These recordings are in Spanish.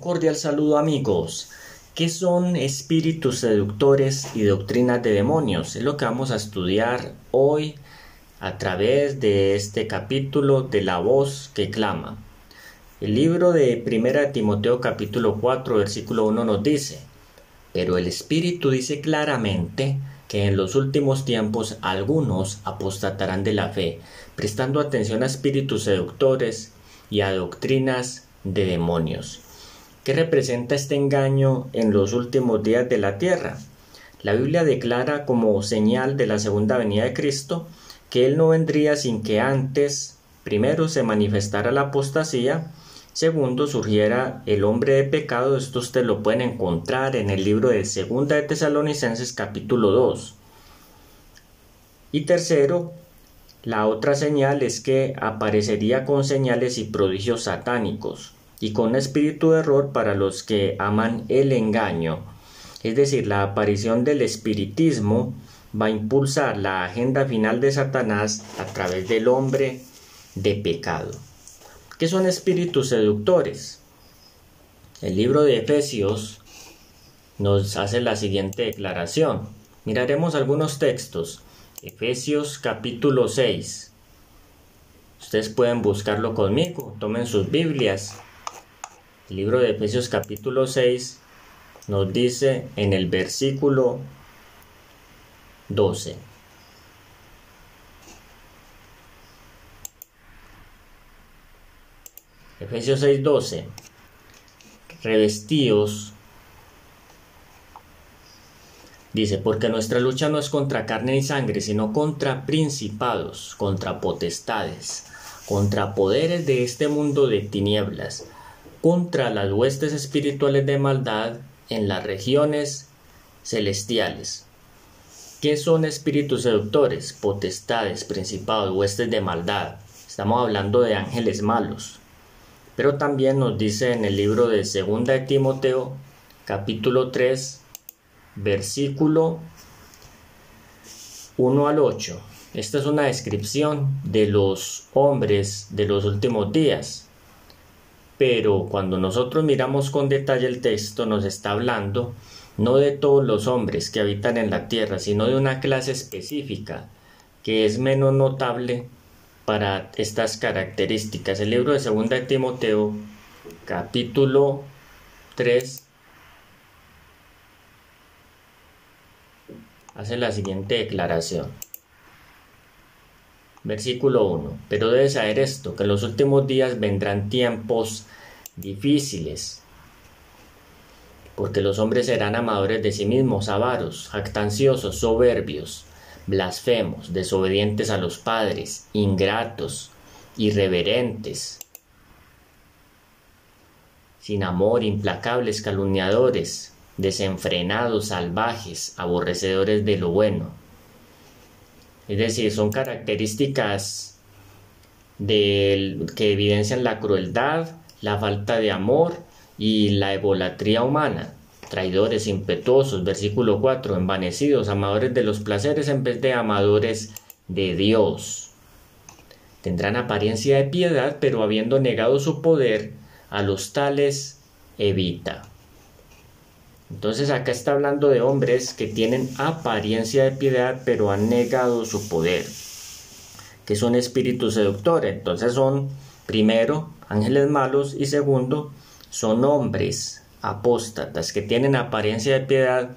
cordial saludo amigos. ¿Qué son espíritus seductores y doctrinas de demonios? Es lo que vamos a estudiar hoy a través de este capítulo de La voz que clama. El libro de 1 Timoteo capítulo 4 versículo 1 nos dice, pero el Espíritu dice claramente que en los últimos tiempos algunos apostatarán de la fe, prestando atención a espíritus seductores y a doctrinas de demonios. ¿Qué representa este engaño en los últimos días de la tierra? La Biblia declara como señal de la segunda venida de Cristo que Él no vendría sin que antes, primero, se manifestara la apostasía, segundo, surgiera el hombre de pecado. Esto usted lo pueden encontrar en el libro de Segunda de Tesalonicenses capítulo 2. Y tercero, la otra señal es que aparecería con señales y prodigios satánicos y con espíritu de error para los que aman el engaño. Es decir, la aparición del espiritismo va a impulsar la agenda final de Satanás a través del hombre de pecado. ¿Qué son espíritus seductores? El libro de Efesios nos hace la siguiente declaración. Miraremos algunos textos. Efesios capítulo 6. Ustedes pueden buscarlo conmigo, tomen sus Biblias. El libro de Efesios capítulo 6 nos dice en el versículo 12. Efesios 6:12. Revestidos Dice, porque nuestra lucha no es contra carne y sangre, sino contra principados, contra potestades, contra poderes de este mundo de tinieblas, contra las huestes espirituales de maldad en las regiones celestiales. ¿Qué son espíritus seductores, potestades, principados, huestes de maldad? Estamos hablando de ángeles malos. Pero también nos dice en el libro de 2 de Timoteo, capítulo 3, versículo 1 al 8. Esta es una descripción de los hombres de los últimos días. Pero cuando nosotros miramos con detalle el texto nos está hablando no de todos los hombres que habitan en la tierra, sino de una clase específica que es menos notable para estas características. El libro de 2 de Timoteo, capítulo 3, hace la siguiente declaración. Versículo 1. Pero debes saber esto, que en los últimos días vendrán tiempos difíciles, porque los hombres serán amadores de sí mismos, avaros, jactanciosos, soberbios, blasfemos, desobedientes a los padres, ingratos, irreverentes, sin amor, implacables, calumniadores, desenfrenados, salvajes, aborrecedores de lo bueno. Es decir, son características que evidencian la crueldad, la falta de amor y la egolatría humana. Traidores, impetuosos, versículo 4, envanecidos, amadores de los placeres en vez de amadores de Dios. Tendrán apariencia de piedad, pero habiendo negado su poder, a los tales evita. Entonces acá está hablando de hombres que tienen apariencia de piedad pero han negado su poder, que son espíritus seductores. Entonces son, primero, ángeles malos y segundo, son hombres apóstatas que tienen apariencia de piedad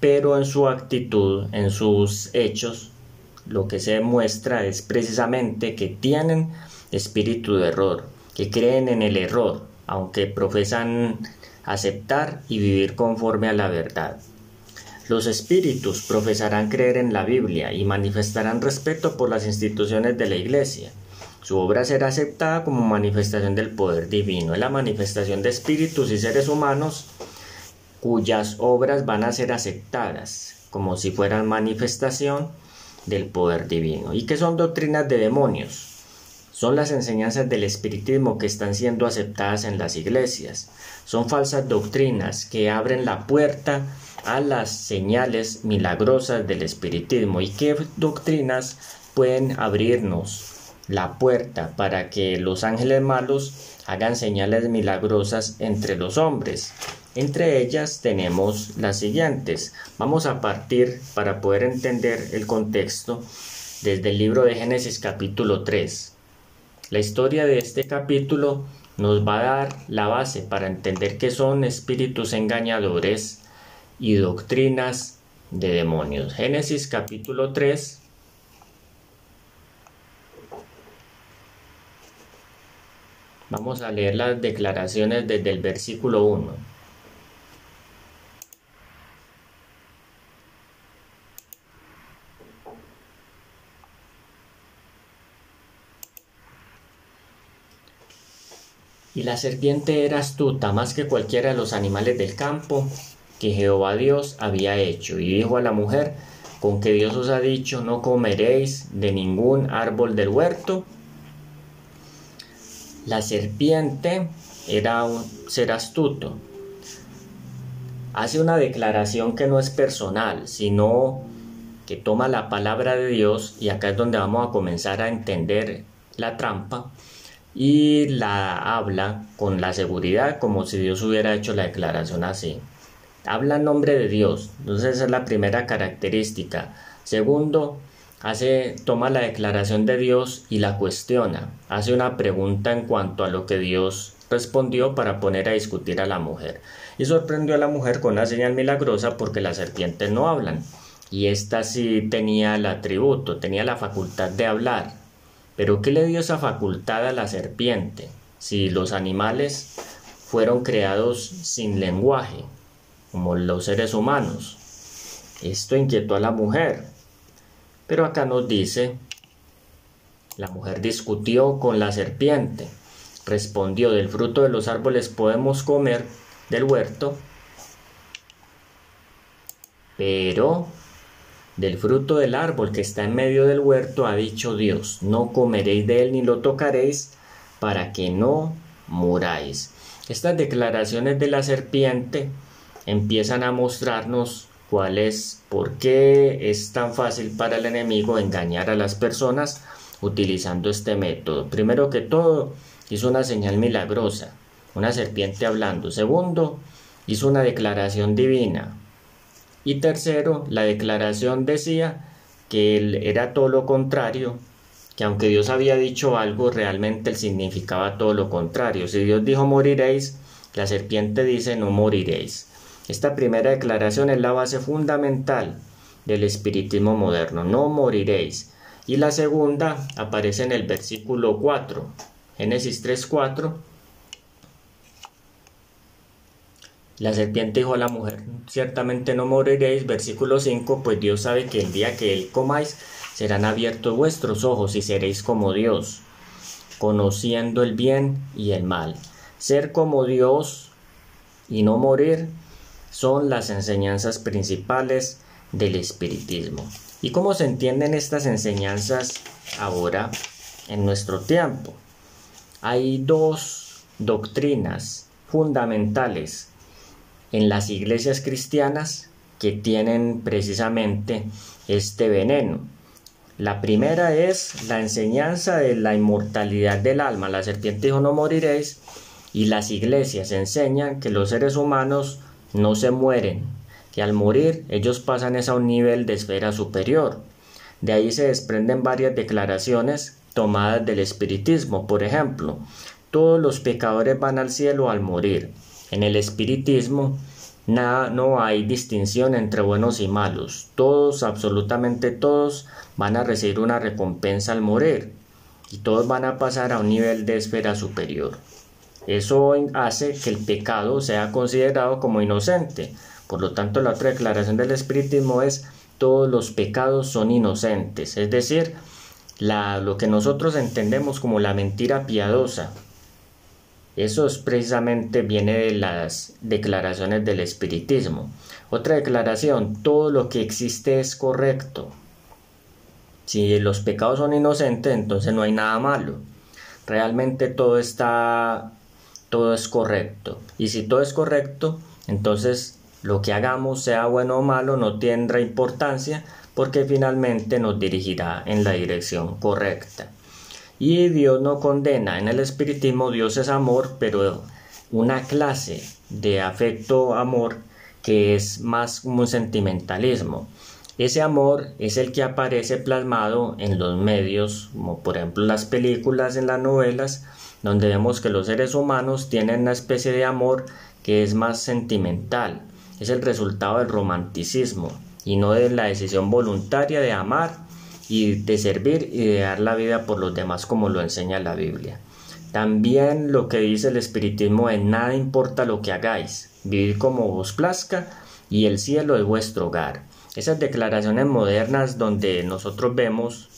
pero en su actitud, en sus hechos, lo que se demuestra es precisamente que tienen espíritu de error, que creen en el error, aunque profesan aceptar y vivir conforme a la verdad. Los espíritus profesarán creer en la Biblia y manifestarán respeto por las instituciones de la Iglesia. Su obra será aceptada como manifestación del poder divino. Es la manifestación de espíritus y seres humanos cuyas obras van a ser aceptadas como si fueran manifestación del poder divino. ¿Y qué son doctrinas de demonios? Son las enseñanzas del espiritismo que están siendo aceptadas en las iglesias. Son falsas doctrinas que abren la puerta a las señales milagrosas del espiritismo. ¿Y qué doctrinas pueden abrirnos la puerta para que los ángeles malos hagan señales milagrosas entre los hombres. Entre ellas tenemos las siguientes. Vamos a partir para poder entender el contexto desde el libro de Génesis capítulo 3. La historia de este capítulo nos va a dar la base para entender qué son espíritus engañadores y doctrinas de demonios. Génesis capítulo 3. Vamos a leer las declaraciones desde el versículo 1. Y la serpiente era astuta más que cualquiera de los animales del campo que Jehová Dios había hecho. Y dijo a la mujer, con que Dios os ha dicho, no comeréis de ningún árbol del huerto. La serpiente era un ser astuto. Hace una declaración que no es personal, sino que toma la palabra de Dios, y acá es donde vamos a comenzar a entender la trampa y la habla con la seguridad como si Dios hubiera hecho la declaración así. Habla en nombre de Dios, entonces esa es la primera característica. Segundo, hace, toma la declaración de Dios y la cuestiona, hace una pregunta en cuanto a lo que Dios respondió para poner a discutir a la mujer. Y sorprendió a la mujer con una señal milagrosa porque las serpientes no hablan. Y esta sí tenía el atributo, tenía la facultad de hablar. Pero ¿qué le dio esa facultad a la serpiente si los animales fueron creados sin lenguaje, como los seres humanos? Esto inquietó a la mujer. Pero acá nos dice, la mujer discutió con la serpiente, respondió, del fruto de los árboles podemos comer del huerto, pero del fruto del árbol que está en medio del huerto ha dicho Dios, no comeréis de él ni lo tocaréis, para que no muráis. Estas declaraciones de la serpiente empiezan a mostrarnos cuál es, por qué es tan fácil para el enemigo engañar a las personas utilizando este método. Primero que todo, hizo una señal milagrosa, una serpiente hablando. Segundo, hizo una declaración divina, y tercero, la declaración decía que él era todo lo contrario, que aunque Dios había dicho algo, realmente él significaba todo lo contrario. Si Dios dijo moriréis, la serpiente dice no moriréis. Esta primera declaración es la base fundamental del espiritismo moderno, no moriréis. Y la segunda aparece en el versículo 4, Génesis 3:4 La serpiente dijo a la mujer, ciertamente no moriréis, versículo 5, pues Dios sabe que el día que él comáis serán abiertos vuestros ojos y seréis como Dios, conociendo el bien y el mal. Ser como Dios y no morir son las enseñanzas principales del espiritismo. ¿Y cómo se entienden estas enseñanzas ahora en nuestro tiempo? Hay dos doctrinas fundamentales en las iglesias cristianas que tienen precisamente este veneno. La primera es la enseñanza de la inmortalidad del alma. La serpiente dijo no moriréis y las iglesias enseñan que los seres humanos no se mueren, que al morir ellos pasan a un nivel de esfera superior. De ahí se desprenden varias declaraciones tomadas del espiritismo. Por ejemplo, todos los pecadores van al cielo al morir. En el espiritismo nada, no hay distinción entre buenos y malos. Todos, absolutamente todos, van a recibir una recompensa al morir y todos van a pasar a un nivel de esfera superior. Eso hace que el pecado sea considerado como inocente. Por lo tanto, la otra declaración del espiritismo es todos los pecados son inocentes, es decir, lo que nosotros entendemos como la mentira piadosa, eso es precisamente viene de las declaraciones del espiritismo. Otra declaración, todo lo que existe es correcto. Si los pecados son inocentes, entonces no hay nada malo. Realmente todo está todo es correcto. Y si todo es correcto, entonces lo que hagamos, sea bueno o malo, no tendrá importancia porque finalmente nos dirigirá en la dirección correcta. Y Dios no condena. En el espiritismo Dios es amor, pero una clase de afecto amor que es más como un sentimentalismo. Ese amor es el que aparece plasmado en los medios, como por ejemplo las películas, en las novelas, donde vemos que los seres humanos tienen una especie de amor que es más sentimental. Es el resultado del romanticismo y no de la decisión voluntaria de amar y de servir y de dar la vida por los demás como lo enseña la Biblia. También lo que dice el espiritismo es nada importa lo que hagáis, vivir como os plazca y el cielo es vuestro hogar. Esas declaraciones modernas donde nosotros vemos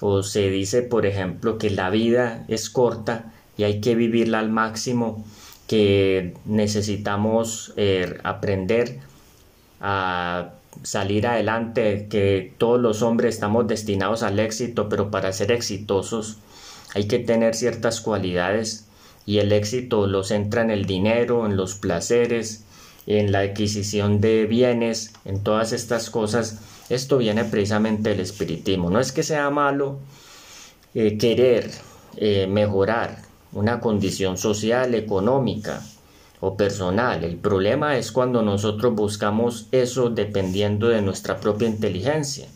o se dice, por ejemplo, que la vida es corta y hay que vivirla al máximo, que necesitamos eh, aprender a salir adelante, que todos los hombres estamos destinados al éxito, pero para ser exitosos hay que tener ciertas cualidades y el éxito lo centra en el dinero, en los placeres, en la adquisición de bienes, en todas estas cosas. Esto viene precisamente del espiritismo. No es que sea malo eh, querer eh, mejorar una condición social, económica o personal. El problema es cuando nosotros buscamos eso dependiendo de nuestra propia inteligencia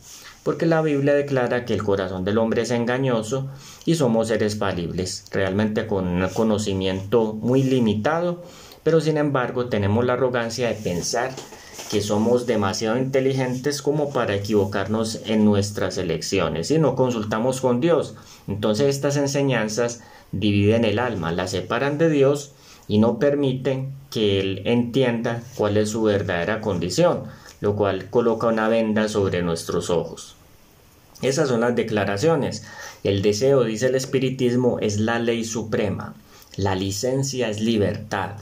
porque la Biblia declara que el corazón del hombre es engañoso y somos seres falibles, realmente con un conocimiento muy limitado, pero sin embargo tenemos la arrogancia de pensar que somos demasiado inteligentes como para equivocarnos en nuestras elecciones y no consultamos con Dios. Entonces estas enseñanzas dividen el alma, la separan de Dios y no permiten que Él entienda cuál es su verdadera condición lo cual coloca una venda sobre nuestros ojos. Esas son las declaraciones. El deseo, dice el espiritismo, es la ley suprema. La licencia es libertad.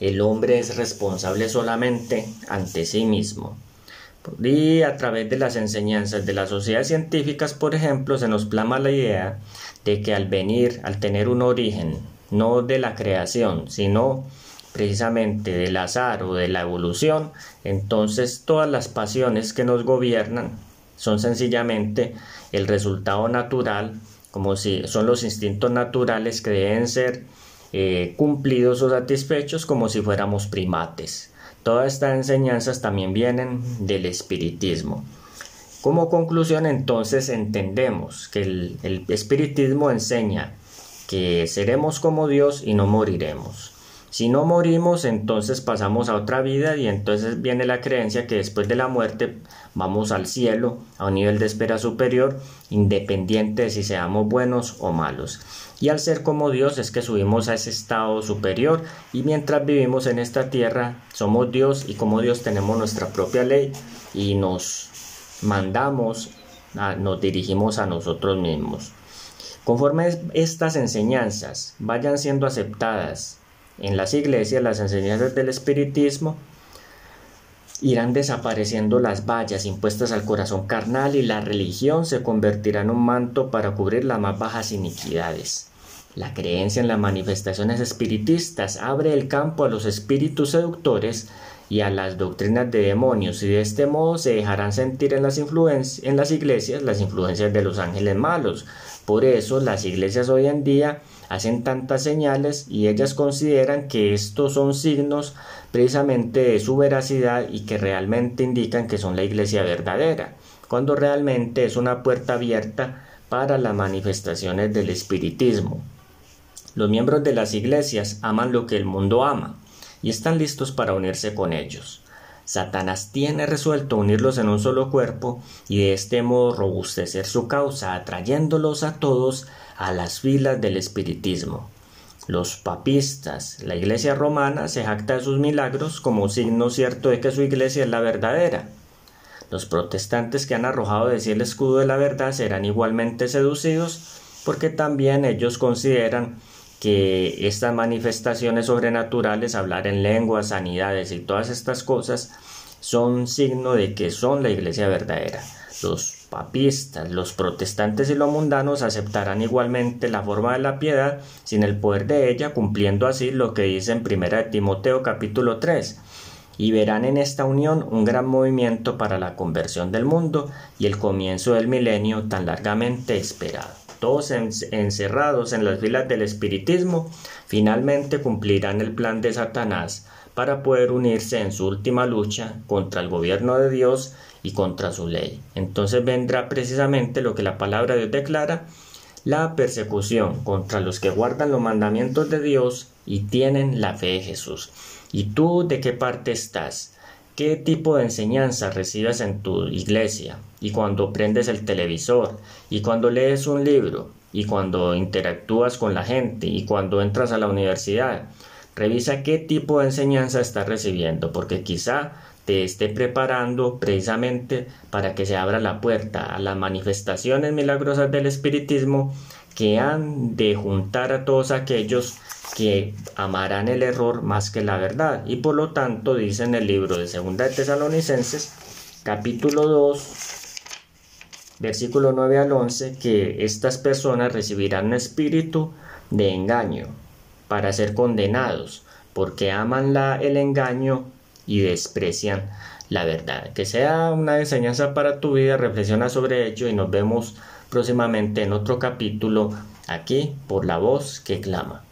El hombre es responsable solamente ante sí mismo. Y a través de las enseñanzas de las sociedades científicas, por ejemplo, se nos plama la idea de que al venir, al tener un origen, no de la creación, sino precisamente del azar o de la evolución, entonces todas las pasiones que nos gobiernan son sencillamente el resultado natural, como si son los instintos naturales que deben ser eh, cumplidos o satisfechos como si fuéramos primates. Todas estas enseñanzas también vienen del espiritismo. Como conclusión entonces entendemos que el espiritismo enseña que seremos como Dios y no moriremos. Si no morimos, entonces pasamos a otra vida y entonces viene la creencia que después de la muerte vamos al cielo, a un nivel de espera superior, independiente de si seamos buenos o malos. Y al ser como Dios es que subimos a ese estado superior y mientras vivimos en esta tierra somos Dios y como Dios tenemos nuestra propia ley y nos mandamos, nos dirigimos a nosotros mismos. Conforme estas enseñanzas vayan siendo aceptadas en las iglesias las enseñanzas del espiritismo irán desapareciendo las vallas impuestas al corazón carnal y la religión se convertirá en un manto para cubrir las más bajas iniquidades. La creencia en las manifestaciones espiritistas abre el campo a los espíritus seductores y a las doctrinas de demonios y de este modo se dejarán sentir en las, en las iglesias las influencias de los ángeles malos. Por eso las iglesias hoy en día hacen tantas señales y ellas consideran que estos son signos precisamente de su veracidad y que realmente indican que son la iglesia verdadera, cuando realmente es una puerta abierta para las manifestaciones del espiritismo. Los miembros de las iglesias aman lo que el mundo ama y están listos para unirse con ellos. Satanás tiene resuelto unirlos en un solo cuerpo y de este modo robustecer su causa, atrayéndolos a todos a las filas del espiritismo. Los papistas, la iglesia romana, se jacta de sus milagros como signo cierto de que su iglesia es la verdadera. Los protestantes que han arrojado de sí el escudo de la verdad serán igualmente seducidos porque también ellos consideran que estas manifestaciones sobrenaturales, hablar en lenguas, sanidades y todas estas cosas, son signo de que son la iglesia verdadera. Los papistas, los protestantes y los mundanos aceptarán igualmente la forma de la piedad sin el poder de ella, cumpliendo así lo que dice en 1 Timoteo capítulo 3 y verán en esta unión un gran movimiento para la conversión del mundo y el comienzo del milenio tan largamente esperado. Todos encerrados en las filas del espiritismo, finalmente cumplirán el plan de Satanás para poder unirse en su última lucha contra el gobierno de Dios y contra su ley. Entonces vendrá precisamente lo que la palabra de Dios declara, la persecución contra los que guardan los mandamientos de Dios y tienen la fe de Jesús. ¿Y tú de qué parte estás? ¿Qué tipo de enseñanza recibes en tu iglesia? Y cuando prendes el televisor, y cuando lees un libro, y cuando interactúas con la gente, y cuando entras a la universidad, revisa qué tipo de enseñanza estás recibiendo, porque quizá te esté preparando precisamente para que se abra la puerta a las manifestaciones milagrosas del espiritismo que han de juntar a todos aquellos que amarán el error más que la verdad. Y por lo tanto dice en el libro de Segunda de Tesalonicenses, capítulo 2, versículo 9 al 11, que estas personas recibirán un espíritu de engaño para ser condenados, porque aman la, el engaño y desprecian la verdad. Que sea una enseñanza para tu vida, reflexiona sobre ello y nos vemos próximamente en otro capítulo aquí por la voz que clama.